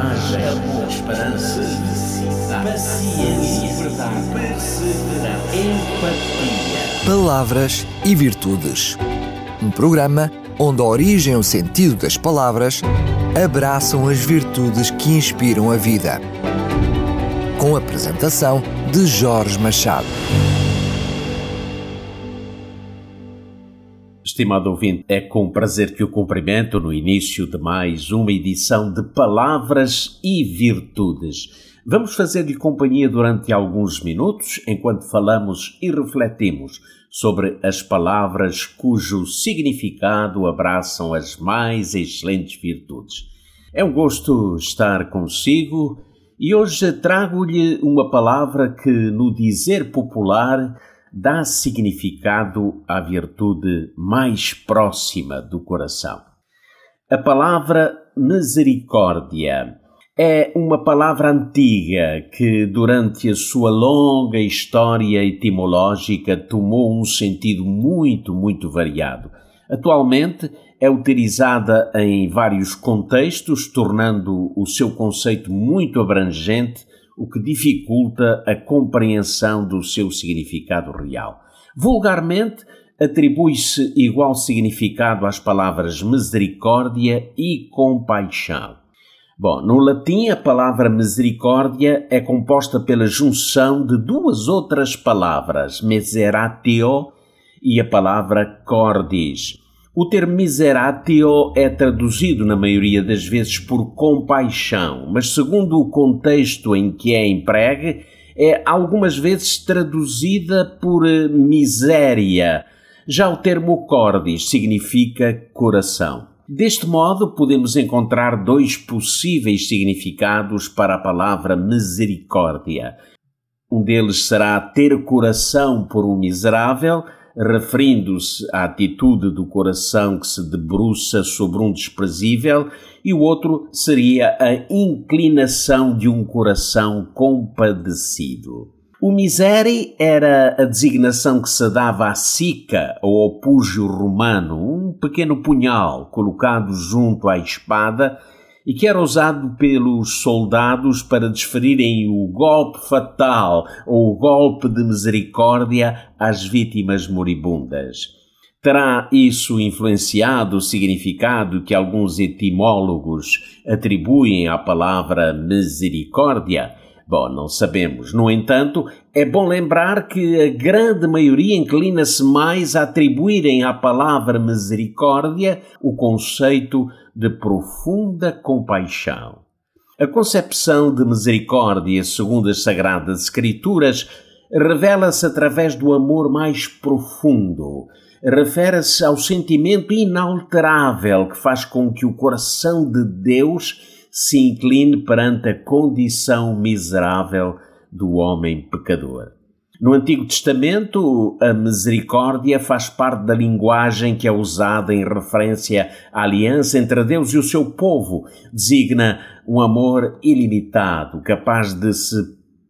coragem, amor, esperança, paciência, verdade, empatia. Palavras e Virtudes. Um programa onde a origem e o sentido das palavras abraçam as virtudes que inspiram a vida. Com a apresentação de Jorge Machado. Estimado ouvinte, é com prazer que o cumprimento no início de mais uma edição de Palavras e Virtudes. Vamos fazer-lhe companhia durante alguns minutos enquanto falamos e refletimos sobre as palavras cujo significado abraçam as mais excelentes virtudes. É um gosto estar consigo e hoje trago-lhe uma palavra que, no dizer popular, dá significado à virtude mais próxima do coração. A palavra misericórdia é uma palavra antiga que, durante a sua longa história etimológica, tomou um sentido muito, muito variado. Atualmente é utilizada em vários contextos, tornando o seu conceito muito abrangente o que dificulta a compreensão do seu significado real. Vulgarmente, atribui-se igual significado às palavras misericórdia e compaixão. Bom, no latim a palavra misericórdia é composta pela junção de duas outras palavras, miseratio e a palavra cordis, o termo miseratio é traduzido na maioria das vezes por compaixão, mas segundo o contexto em que é empregue, é algumas vezes traduzida por eh, miséria. Já o termo cordis significa coração. Deste modo, podemos encontrar dois possíveis significados para a palavra misericórdia. Um deles será ter coração por um miserável, referindo-se à atitude do coração que se debruça sobre um desprezível, e o outro seria a inclinação de um coração compadecido. O misere era a designação que se dava à sica ou ao púgio romano, um pequeno punhal colocado junto à espada e que era usado pelos soldados para desferirem o golpe fatal ou o golpe de misericórdia às vítimas moribundas. Terá isso influenciado o significado que alguns etimólogos atribuem à palavra misericórdia? Bom, não sabemos. No entanto, é bom lembrar que a grande maioria inclina-se mais a atribuírem à palavra misericórdia o conceito de profunda compaixão. A concepção de misericórdia, segundo as Sagradas Escrituras, revela-se através do amor mais profundo. Refere-se ao sentimento inalterável que faz com que o coração de Deus se incline perante a condição miserável do homem pecador. No Antigo Testamento, a misericórdia faz parte da linguagem que é usada em referência à aliança entre Deus e o seu povo. Designa um amor ilimitado, capaz de se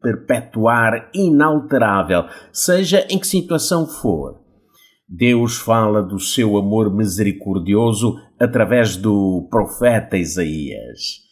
perpetuar inalterável, seja em que situação for. Deus fala do seu amor misericordioso através do profeta Isaías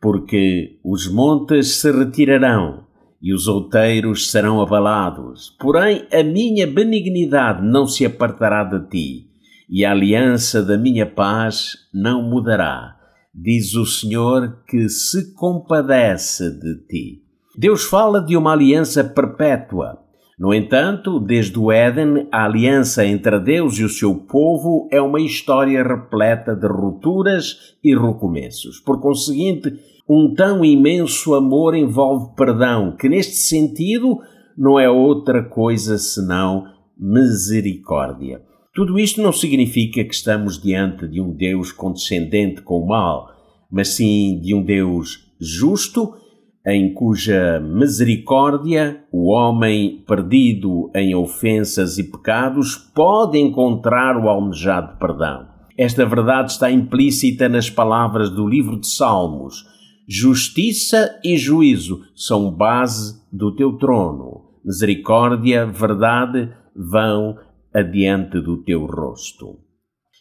porque os montes se retirarão e os outeiros serão abalados. Porém, a minha benignidade não se apartará de ti, e a aliança da minha paz não mudará, diz o Senhor que se compadece de ti. Deus fala de uma aliança perpétua. No entanto, desde o Éden, a aliança entre Deus e o seu povo é uma história repleta de rupturas e recomeços. Por conseguinte, um tão imenso amor envolve perdão, que neste sentido não é outra coisa senão misericórdia. Tudo isto não significa que estamos diante de um Deus condescendente com o mal, mas sim de um Deus justo em cuja misericórdia o homem perdido em ofensas e pecados pode encontrar o almejado perdão. Esta verdade está implícita nas palavras do livro de Salmos. Justiça e juízo são base do teu trono. Misericórdia, verdade vão adiante do teu rosto.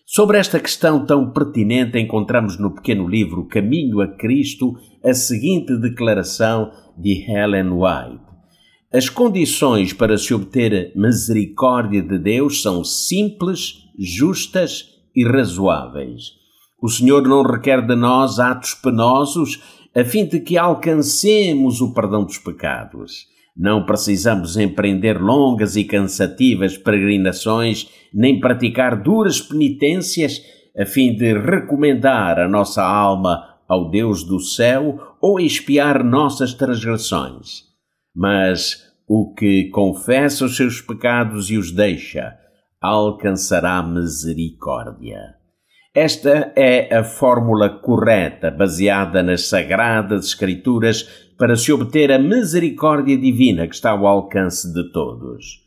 Sobre esta questão tão pertinente, encontramos no pequeno livro Caminho a Cristo a seguinte declaração de Helen White. As condições para se obter misericórdia de Deus são simples, justas e razoáveis. O Senhor não requer de nós atos penosos a fim de que alcancemos o perdão dos pecados. Não precisamos empreender longas e cansativas peregrinações, nem praticar duras penitências a fim de recomendar a nossa alma ao Deus do céu ou expiar nossas transgressões. Mas o que confessa os seus pecados e os deixa, alcançará misericórdia. Esta é a fórmula correta, baseada nas sagradas Escrituras, para se obter a misericórdia divina que está ao alcance de todos.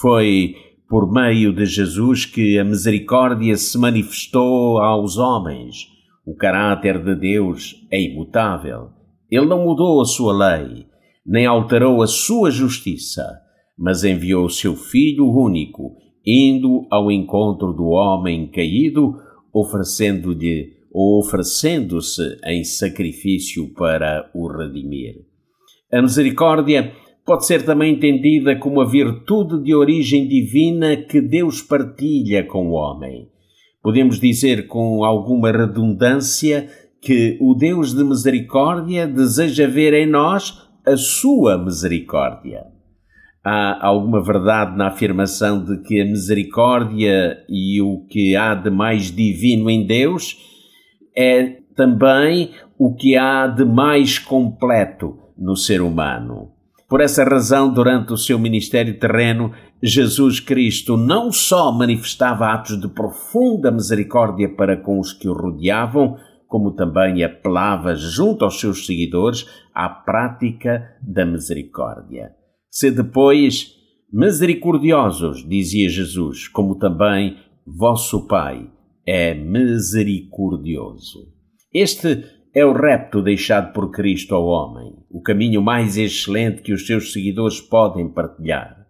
Foi por meio de Jesus que a misericórdia se manifestou aos homens. O caráter de Deus é imutável. Ele não mudou a sua lei, nem alterou a sua justiça, mas enviou o seu Filho único, indo ao encontro do homem caído oferecendo-lhe ou oferecendo-se em sacrifício para o redimir. A misericórdia pode ser também entendida como a virtude de origem divina que Deus partilha com o homem. Podemos dizer com alguma redundância que o Deus de misericórdia deseja ver em nós a sua misericórdia há alguma verdade na afirmação de que a misericórdia e o que há de mais divino em Deus é também o que há de mais completo no ser humano. Por essa razão, durante o seu ministério terreno, Jesus Cristo não só manifestava atos de profunda misericórdia para com os que o rodeavam, como também apelava junto aos seus seguidores à prática da misericórdia. Sede, pois, misericordiosos, dizia Jesus, como também vosso Pai é misericordioso. Este é o repto deixado por Cristo ao homem, o caminho mais excelente que os seus seguidores podem partilhar.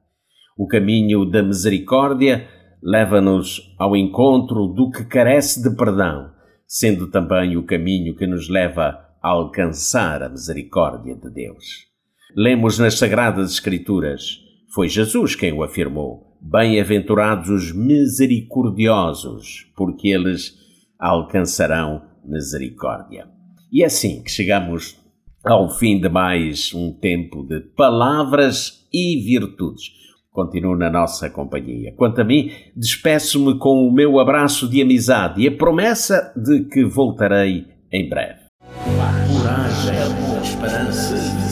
O caminho da misericórdia leva-nos ao encontro do que carece de perdão, sendo também o caminho que nos leva a alcançar a misericórdia de Deus. Lemos nas Sagradas Escrituras. Foi Jesus quem o afirmou. Bem-aventurados os misericordiosos, porque eles alcançarão misericórdia. E é assim que chegamos ao fim de mais um tempo de palavras e virtudes. Continuo na nossa companhia. Quanto a mim, despeço-me com o meu abraço de amizade e a promessa de que voltarei em breve. Coragem, esperança